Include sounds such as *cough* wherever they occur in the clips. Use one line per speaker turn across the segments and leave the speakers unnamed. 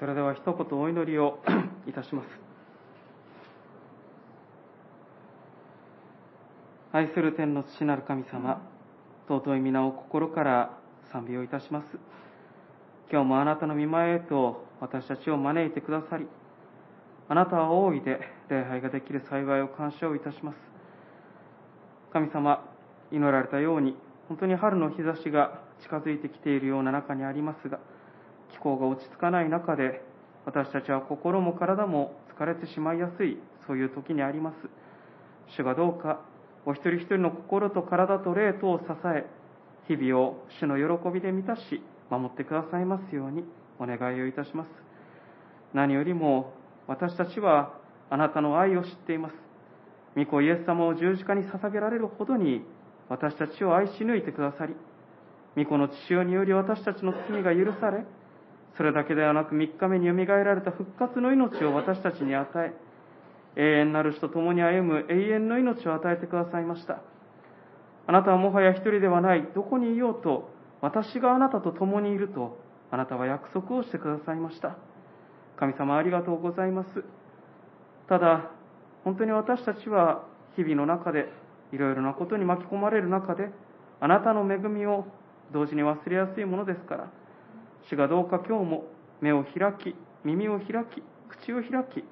それでは一言お祈りを *clears throat* いたします。愛する天の父なる神様、尊い皆を心から賛美をいたします。今日もあなたの御前へと私たちを招いてくださり、あなたは大いで礼拝ができる幸いを感謝をいたします。神様、祈られたように、本当に春の日差しが近づいてきているような中にありますが、気候が落ち着かない中で、私たちは心も体も疲れてしまいやすい、そういう時にあります。主がどうか、お一人一人の心と体と霊とを支え、日々を主の喜びで満たし、守ってくださいますようにお願いをいたします。何よりも、私たちはあなたの愛を知っています。御子イエス様を十字架に捧げられるほどに、私たちを愛し抜いてくださり、御子の父親により私たちの罪が許され、それだけではなく3日目によみがえられた復活の命を私たちに与え、永遠なる死と共に歩む永遠の命を与えてくださいました。あなたはもはや一人ではない、どこにいようと、私があなたと共にいると、あなたは約束をしてくださいました。神様ありがとうございます。ただ、本当に私たちは日々の中で、いろいろなことに巻き込まれる中で、あなたの恵みを同時に忘れやすいものですから、主がどうか今日も目を開き、耳を開き、口を開き、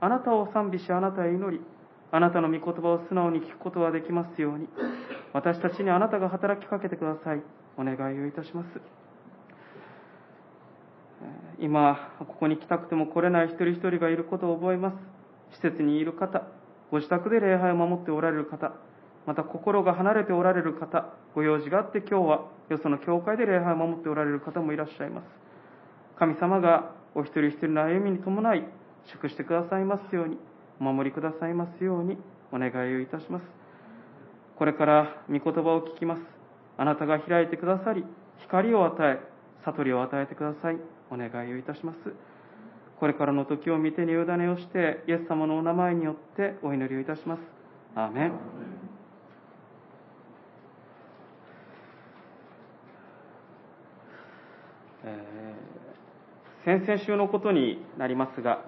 あなたを賛美し、あなたへ祈り、あなたの御言葉を素直に聞くことができますように、私たちにあなたが働きかけてください。お願いをいたします。今、ここに来たくても来れない一人一人がいることを覚えます。施設にいる方、ご自宅で礼拝を守っておられる方、また心が離れておられる方、ご用事があって今日はよその教会で礼拝を守っておられる方もいらっしゃいます。神様がお一人一人の歩みに伴い、祝してくださいますように、お守りくださいますように、お願いをいたします。これから御言葉を聞きます。あなたが開いてくださり、光を与え、悟りを与えてください。お願いをいたします。これからの時を見てに委ねをして、イエス様のお名前によってお祈りをいたします。アーメン先々週のことになりますが、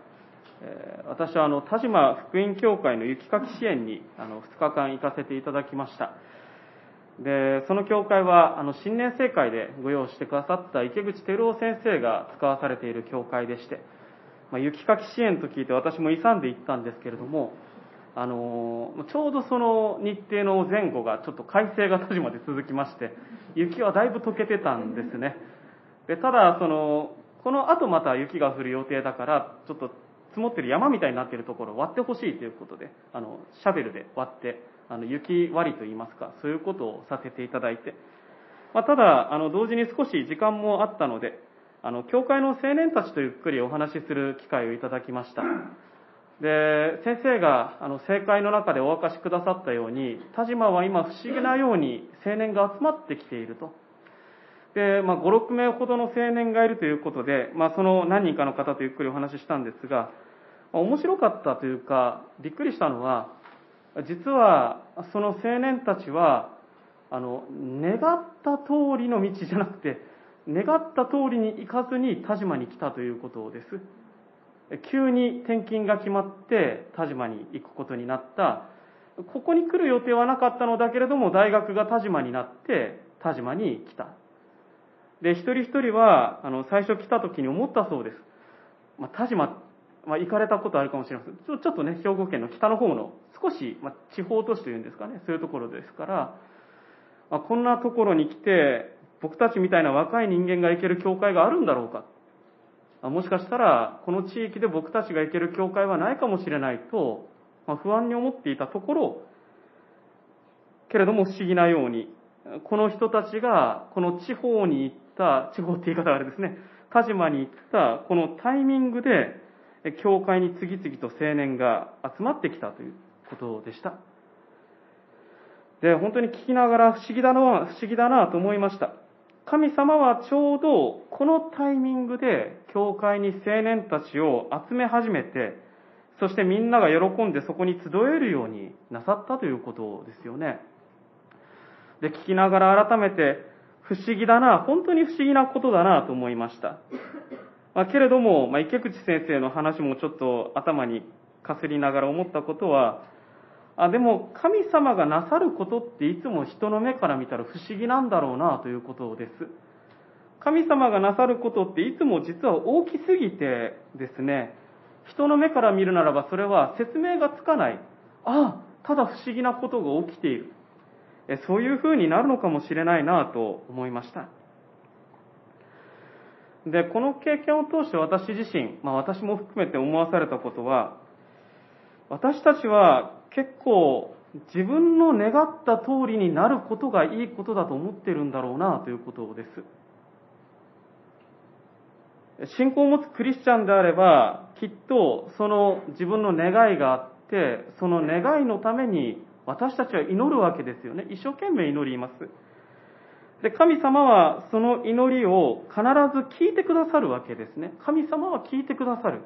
え、私はあの田島福音教会の雪かき支援にあの2日間行かせていただきました。で、その教会は、あの、新年生会でご用意してくださった池口照夫先生が使わされている教会でして、まあ、雪かき支援と聞いて私も勇んで行ったんですけれども、あの、ちょうどその日程の前後がちょっと快晴が閉じまで続きまして、雪はだいぶ溶けてたんですね。で、ただ、その、この後また雪が降る予定だから、ちょっと積もってる山みたいになってるところを割ってほしいということで、あの、シャベルで割って、あの、雪割りといいますか、そういうことをさせていただいて、まあ、ただ、あの、同時に少し時間もあったので、あの、教会の青年たちとゆっくりお話しする機会をいただきました。で、先生が、あの、正解の中でお明かしくださったように、田島は今不思議なように青年が集まってきていると。で、まあ、5、6名ほどの青年がいるということで、まあ、その何人かの方とゆっくりお話ししたんですが、まあ、面白かったというか、びっくりしたのは、実は、その青年たちは、あの、願った通りの道じゃなくて、願った通りに行かずに田島に来たということです。急に転勤が決まって田島に行くことになった。ここに来る予定はなかったのだけれども、大学が田島になって田島に来た。で、一人一人は、あの、最初来た時に思ったそうです。まあ、田島、まあ、行かれたことあるかもしれません。ちょちょっとね、兵庫県の北の方の少し、まあ、地方都市というんですかね、そういうところですから、まあ、こんなところに来て、僕たちみたいな若い人間が行ける教会があるんだろうか。もしかしたら、この地域で僕たちが行ける教会はないかもしれないと、まあ、不安に思っていたところ、けれども不思議なように、この人たちが、この地方に行った、地方って言い方があれですね、鹿島に行ったこのタイミングで、教会に次々と青年が集まってきたということでした。で、本当に聞きながら不思議だな、不思議だなと思いました。神様はちょうどこのタイミングで教会に青年たちを集め始めて、そしてみんなが喜んでそこに集えるようになさったということですよね。で、聞きながら改めて不思議だな、本当に不思議なことだなと思いました。まあ、けれども、まあ、池口先生の話もちょっと頭にかすりながら思ったことは、あでも神様がなさることっていつも人の目から見たら不思議なんだろうなということです。神様がなさることっていつも実は大きすぎてですね、人の目から見るならばそれは説明がつかない。ああ、ただ不思議なことが起きている。そういう風になるのかもしれないなと思いました。で、この経験を通して私自身、まあ私も含めて思わされたことは、私たちは結構自分の願った通りになることがいいことだと思ってるんだろうなということです。信仰を持つクリスチャンであれば、きっとその自分の願いがあって、その願いのために私たちは祈るわけですよね。一生懸命祈ります。で、神様はその祈りを必ず聞いてくださるわけですね。神様は聞いてくださる。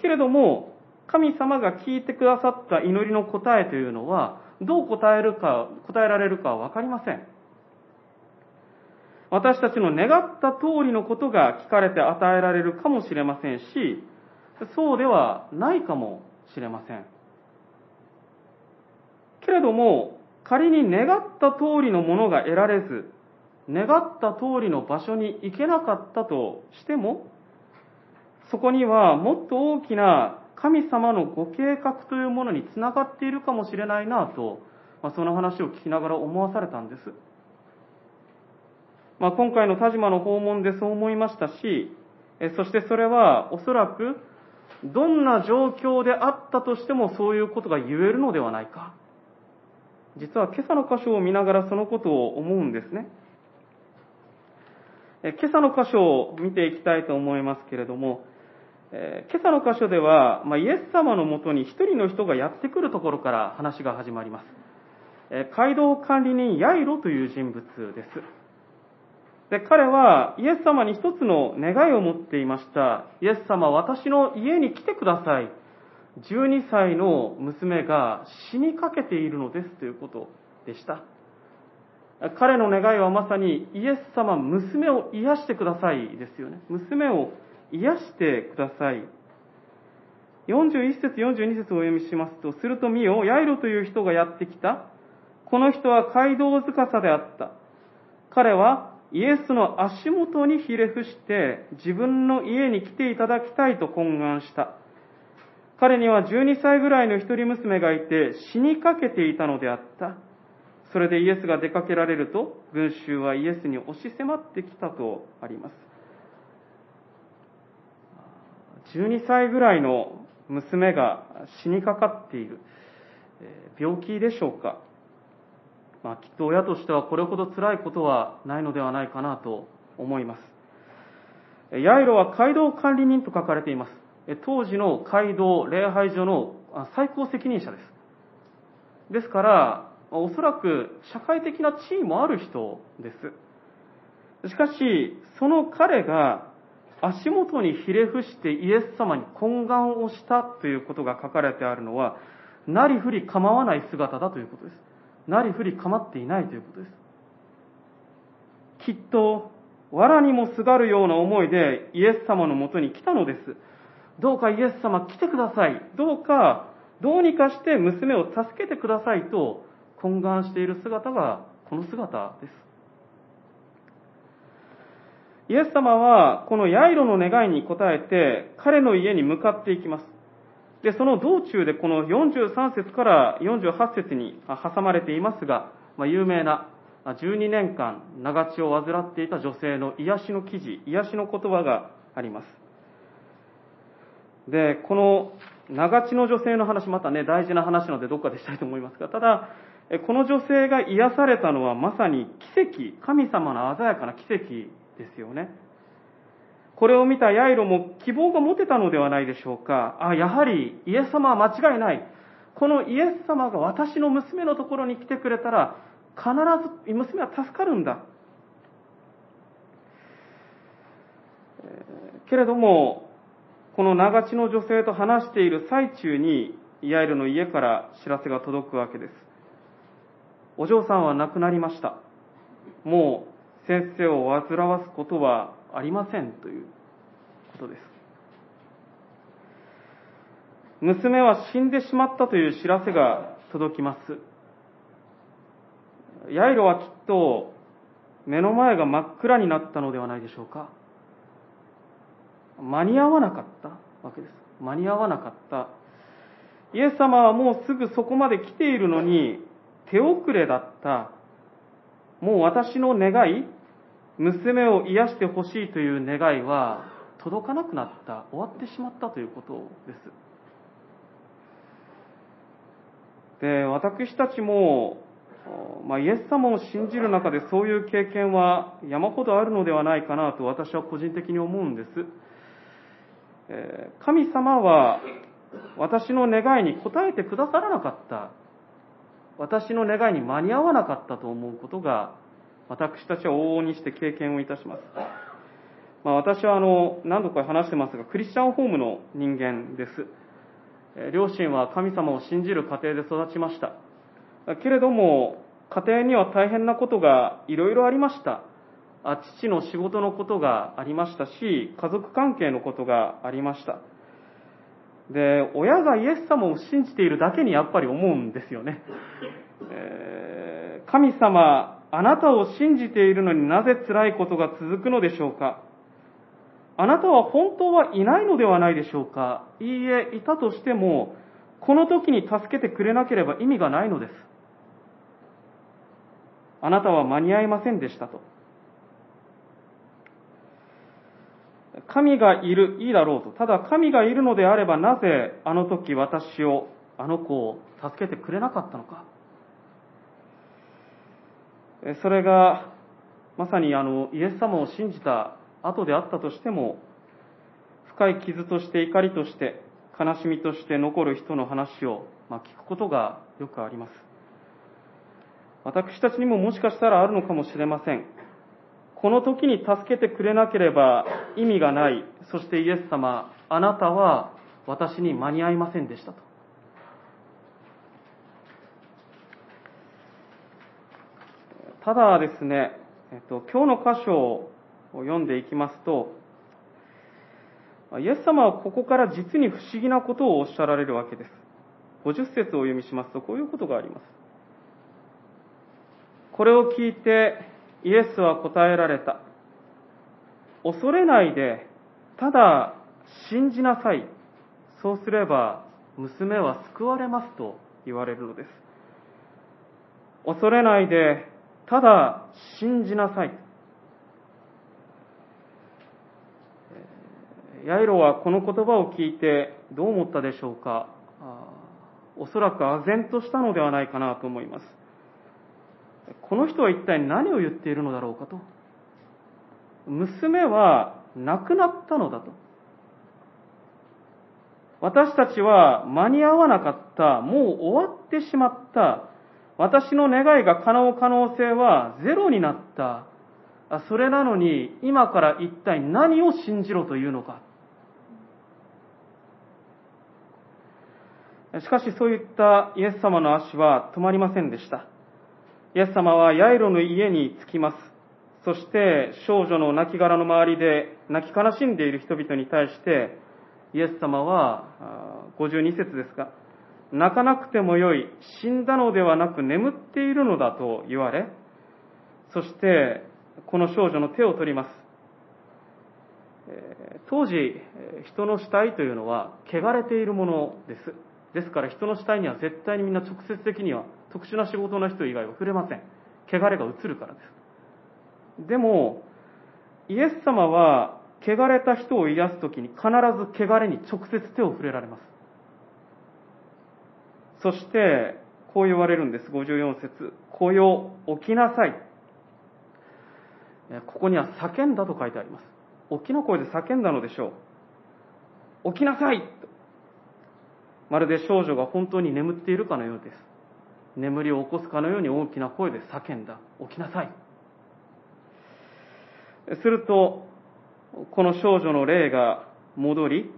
けれども、神様が聞いてくださった祈りの答えというのは、どう答えるか、答えられるかはわかりません。私たちの願った通りのことが聞かれて与えられるかもしれませんし、そうではないかもしれません。けれども、仮に願った通りのものが得られず、願った通りの場所に行けなかったとしても、そこにはもっと大きな神様のご計画というものにつながっているかもしれないなと、まあ、その話を聞きながら思わされたんです。まあ、今回の田島の訪問でそう思いましたし、そしてそれはおそらくどんな状況であったとしてもそういうことが言えるのではないか。実は今朝の箇所を見ながらそのことを思うんですね。今朝の箇所を見ていきたいと思いますけれども、え今朝の箇所では、まあ、イエス様のもとに一人の人がやってくるところから話が始まります。え街道管理人ヤイロという人物です。で、彼はイエス様に一つの願いを持っていました。イエス様、私の家に来てください。12歳の娘が死にかけているのですということでした。彼の願いはまさにイエス様、娘を癒してくださいですよね。娘を癒してください。41節42節をお読みしますと、すると見よ、ヤイロという人がやってきた。この人は街道司であった。彼はイエスの足元にひれ伏して自分の家に来ていただきたいと懇願した。彼には12歳ぐらいの一人娘がいて死にかけていたのであった。それでイエスが出かけられると、群衆はイエスに押し迫ってきたとあります。12歳ぐらいの娘が死にかかっている。病気でしょうか。まあ、きっと親としてはこれほど辛いことはないのではないかなと思います。ヤイロは街道管理人と書かれています。当時の街道礼拝所の最高責任者です。ですから、おそらく社会的な地位もある人です。しかし、その彼が足元にひれ伏してイエス様に懇願をしたということが書かれてあるのは、なりふり構わない姿だということです。なりふり構っていないということです。きっと、藁にもすがるような思いでイエス様のもとに来たのです。どうかイエス様来てください。どうか、どうにかして娘を助けてくださいと懇願している姿がこの姿です。イエス様はこのヤイロの願いに応えて彼の家に向かっていきます。で、その道中でこの43節から48節に挟まれていますが、まあ、有名な12年間長血を患っていた女性の癒しの記事、癒しの言葉があります。で、この長血の女性の話、またね、大事な話なのでどっかでしたいと思いますが、ただ、この女性が癒されたのはまさに奇跡、神様の鮮やかな奇跡ですよね。これを見たヤイロも希望が持てたのではないでしょうか。あ、やはりイエス様は間違いない。このイエス様が私の娘のところに来てくれたら、必ず娘は助かるんだ。けれども、この長地の女性と話している最中に、ヤイルの家から知らせが届くわけです。お嬢さんは亡くなりました。もう先生を煩わすことはありませんということです。娘は死んでしまったという知らせが届きます。ヤイロはきっと目の前が真っ暗になったのではないでしょうか。間に合わなかったわけです。間に合わなかった。イエス様はもうすぐそこまで来ているのに、手遅れだった。もう私の願い、娘を癒してほしいという願いは届かなくなった、終わってしまったということです。で、私たちも、まあ、イエス様を信じる中でそういう経験は山ほどあるのではないかなと私は個人的に思うんです。神様は私の願いに応えてくださらなかった。私の願いに間に合わなかったと思うことが、私たちは往々にして経験をいたします。まあ、私はあの何度か話してますが、クリスチャンホームの人間です。両親は神様を信じる家庭で育ちました。けれども、家庭には大変なことがいろいろありました。父の仕事のことがありましたし、家族関係のことがありました。で、親がイエス様を信じているだけにやっぱり思うんですよね。えー、神様、あなたを信じているのになぜ辛いことが続くのでしょうか？あなたは本当はいないのではないでしょうか？いいえ、いたとしても、この時に助けてくれなければ意味がないのです。あなたは間に合いませんでしたと。神がいる、いいだろうと。ただ神がいるのであればなぜあの時私を、あの子を助けてくれなかったのか。それが、まさにあの、イエス様を信じた後であったとしても、深い傷として怒りとして、悲しみとして残る人の話を、ま、聞くことがよくあります。私たちにももしかしたらあるのかもしれません。この時に助けてくれなければ意味がない。そしてイエス様、あなたは私に間に合いませんでしたと。ただですね、えっと、今日の箇所を読んでいきますと、イエス様はここから実に不思議なことをおっしゃられるわけです。50節をお読みしますと、こういうことがあります。これを聞いて、イエスは答えられた。恐れないで、ただ信じなさい。そうすれば娘は救われますと言われるのです。恐れないで、ただ信じなさい。ヤイロはこの言葉を聞いてどう思ったでしょうかおそらく唖然としたのではないかなと思います。この人は一体何を言っているのだろうかと。娘は亡くなったのだと。私たちは間に合わなかった、もう終わってしまった、私の願いが叶う可能性はゼロになった。それなのに、今から一体何を信じろというのか。しかしそういったイエス様の足は止まりませんでした。イエス様はヤイロの家に着きます。そして少女の亡骸の周りで泣き悲しんでいる人々に対して、イエス様は、52節ですが、泣かなくてもよい、死んだのではなく眠っているのだと言われ、そしてこの少女の手を取ります。当時、人の死体というのは汚れているものです。ですから人の死体には絶対にみんな直接的には特殊な仕事の人以外は触れません。汚れが移るからです。でも、イエス様は汚れた人を癒すときに必ず汚れに直接手を触れられます。そして、こう言われるんです。54節子よ、起きなさい。ここには叫んだと書いてあります。大きな声で叫んだのでしょう。起きなさいまるで少女が本当に眠っているかのようです。眠りを起こすかのように大きな声で叫んだ。起きなさい。すると、この少女の霊が戻り、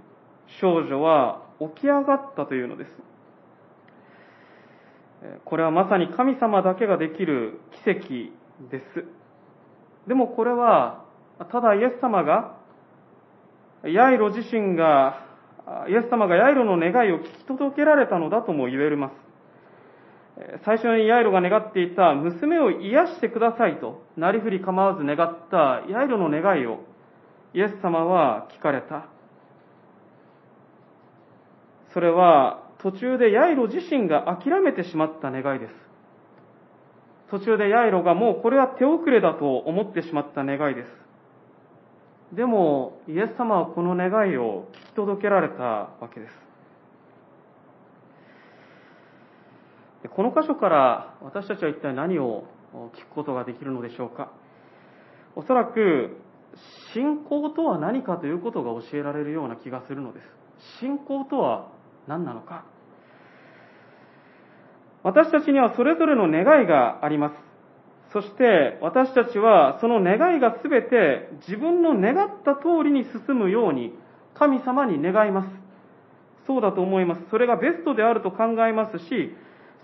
少女は起き上がったというのです。これはまさに神様だけができる奇跡です。でもこれは、ただイエス様がヤイロ自身が、イエス様がヤイロの願いを聞き届けられたのだとも言えます。最初にヤイロが願っていた娘を癒してくださいと、なりふり構わず願ったヤイロの願いをイエス様は聞かれた。それは途中でヤイロ自身が諦めてしまった願いです。途中でヤイロがもうこれは手遅れだと思ってしまった願いです。でも、イエス様はこの願いを聞き届けられたわけです。この箇所から私たちは一体何を聞くことができるのでしょうか？おそらく、信仰とは何かということが教えられるような気がするのです。信仰とは何なのか？私たちにはそれぞれの願いがあります。そして私たちはその願いがすべて自分の願った通りに進むように神様に願います。そうだと思います。それがベストであると考えますし、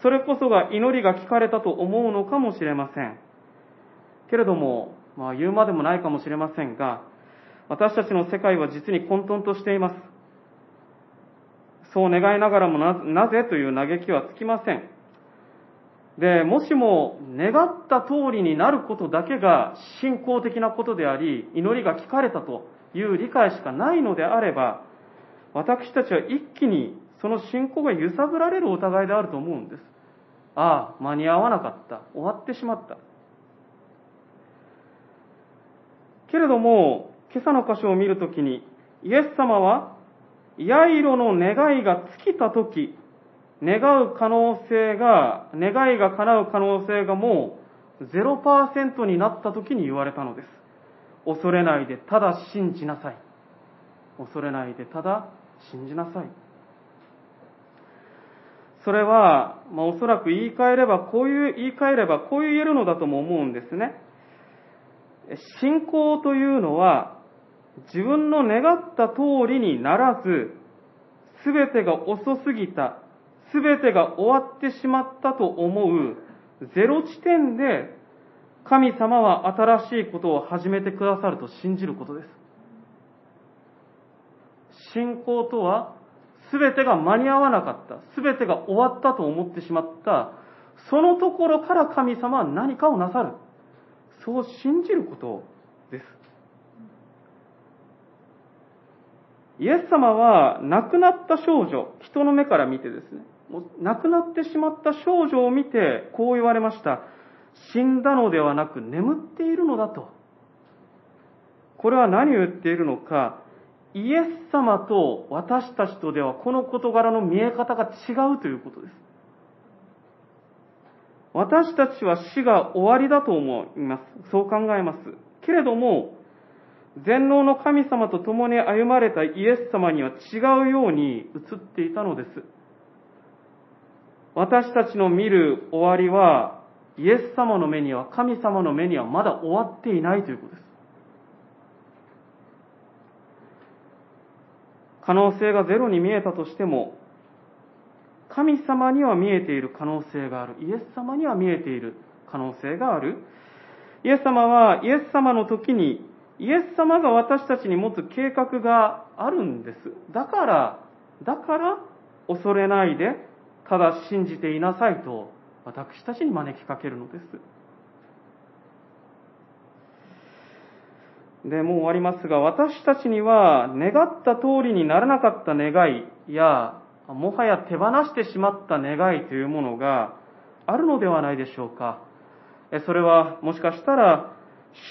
それこそが祈りが聞かれたと思うのかもしれません。けれども、まあ言うまでもないかもしれませんが、私たちの世界は実に混沌としています。そう願いながらもなぜという嘆きはつきません。で、もしも願った通りになることだけが信仰的なことであり、祈りが聞かれたという理解しかないのであれば、私たちは一気にその信仰が揺さぶられるお互いであると思うんです。ああ、間に合わなかった。終わってしまった。けれども、今朝の箇所を見るときに、イエス様は、ヤイロの願いが尽きたとき、願う可能性が、願いが叶う可能性がもう0%になった時に言われたのです。恐れないでただ信じなさい。恐れないでただ信じなさい。それは、まあ、おそらく言い換えれば、こういう、言い換えれば、こう言えるのだとも思うんですね。信仰というのは、自分の願った通りにならず、すべてが遅すぎた、すべてが終わってしまったと思うゼロ地点で神様は新しいことを始めてくださると信じることです。信仰とはすべてが間に合わなかった、すべてが終わったと思ってしまった、そのところから神様は何かをなさる。そう信じることです。イエス様は亡くなった少女、人の目から見てですね、亡くなってしまった少女を見て、こう言われました。死んだのではなく眠っているのだと。これは何を言っているのか、イエス様と私たちとではこの事柄の見え方が違うということです。私たちは死が終わりだと思います。そう考えます。けれども、全能の神様と共に歩まれたイエス様には違うように映っていたのです。私たちの見る終わりは、イエス様の目には、神様の目にはまだ終わっていないということです。可能性がゼロに見えたとしても、神様には見えている可能性がある。イエス様には見えている可能性がある。イエス様は、イエス様の時に、イエス様が私たちに持つ計画があるんです。だから、だから恐れないでただ信じていなさいと私たちに招きかけるのです。で、もう終わりますが、私たちには願った通りにならなかった願いや、もはや手放してしまった願いというものがあるのではないでしょうか。それはもしかしたら、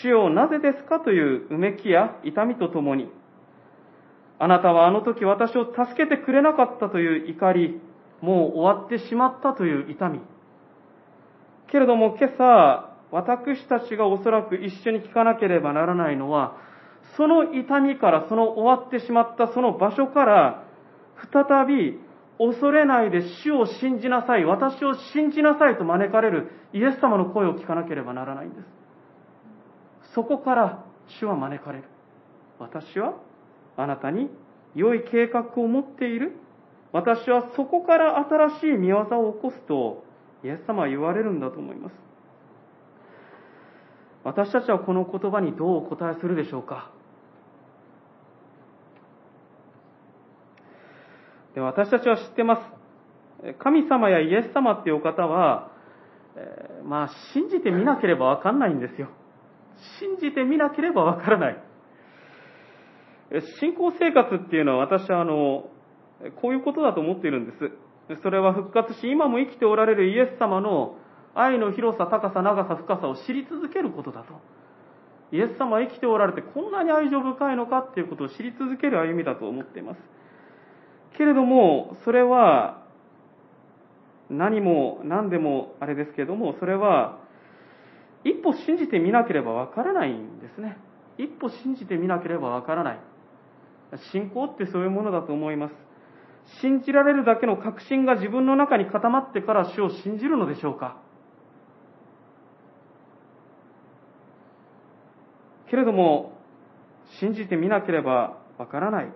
主をなぜですかといううめきや痛みとともに、あなたはあの時私を助けてくれなかったという怒り、もう終わってしまったという痛み。けれども今朝、私たちがおそらく一緒に聞かなければならないのは、その痛みから、その終わってしまったその場所から、再び恐れないで主を信じなさい、私を信じなさいと招かれるイエス様の声を聞かなければならないんです。そこから主は招かれる。私はあなたに良い計画を持っている。私はそこから新しい見業を起こすと、イエス様は言われるんだと思います。私たちはこの言葉にどうお答えするでしょうか？で私たちは知ってます。神様やイエス様っていうお方は、えーまあ、信じてみなければわかんないんですよ。信じてみなければわからない。信仰生活っていうのは私はあの、こういうことだと思っているんです。それは復活し、今も生きておられるイエス様の愛の広さ、高さ、長さ、深さを知り続けることだと。イエス様は生きておられてこんなに愛情深いのかっていうことを知り続ける歩みだと思っています。けれども、それは、何も何でもあれですけれども、それは、一歩信じてみなければわからないんですね。一歩信じてみなければわからない。信仰ってそういうものだと思います。信じられるだけの確信が自分の中に固まってから主を信じるのでしょうかけれども、信じてみなければわからない。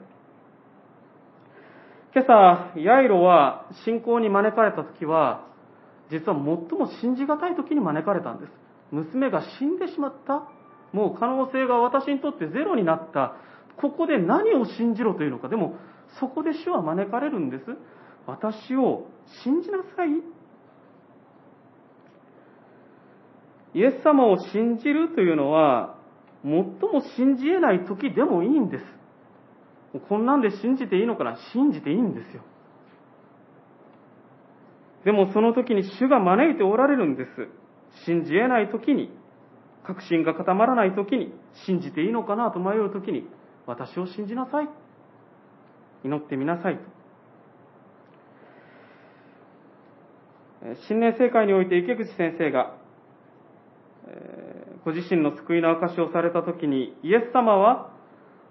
今朝、ヤイロは信仰に招かれた時は、実は最も信じがたい時に招かれたんです。娘が死んでしまったもう可能性が私にとってゼロになった。ここで何を信じろというのか。でも、そこで主は招かれるんです。私を信じなさい。イエス様を信じるというのは、最も信じ得ない時でもいいんです。こんなんで信じていいのかな？信じていいんですよ。でもその時に主が招いておられるんです。信じ得ない時に、確信が固まらない時に、信じていいのかなと迷う時に、私を信じなさい。祈ってみなさいと。新年聖会において池口先生が、ご自身の救いの証しをされた時に、イエス様は、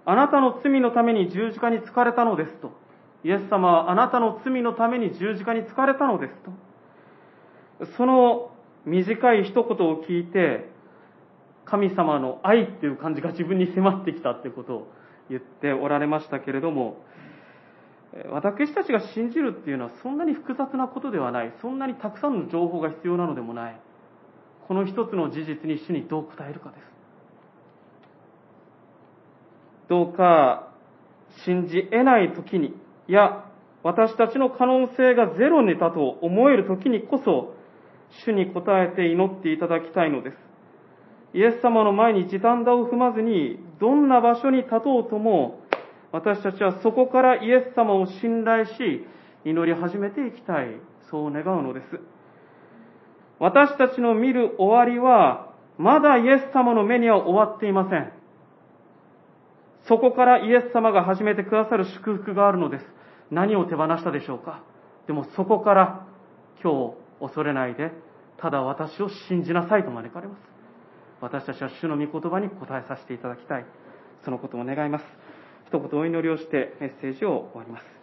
あなたの罪のために十字架に疲れたのですと。イエス様はあなたの罪のために十字架に疲れたのですと。その短い一言を聞いて、神様の愛っていう感じが自分に迫ってきたっていうことを言っておられましたけれども、私たちが信じるっていうのはそんなに複雑なことではない。そんなにたくさんの情報が必要なのでもない。この一つの事実に主にどう答えるかです。どうか信じ得ない時に、いや、私たちの可能性がゼロにだと思える時にこそ、主に答えて祈っていただきたいのです。イエス様の前に時短打を踏まずに、どんな場所に立とうとも、私たちはそこからイエス様を信頼し、祈り始めていきたい。そう願うのです。私たちの見る終わりは、まだイエス様の目には終わっていません。そこからイエス様が始めてくださる祝福があるのです。何を手放したでしょうかでもそこから今日恐れないで、ただ私を信じなさいと招かれます。私たちは主の御言葉に答えさせていただきたい。そのことを願います。一言お祈りをしてメッセージを終わります。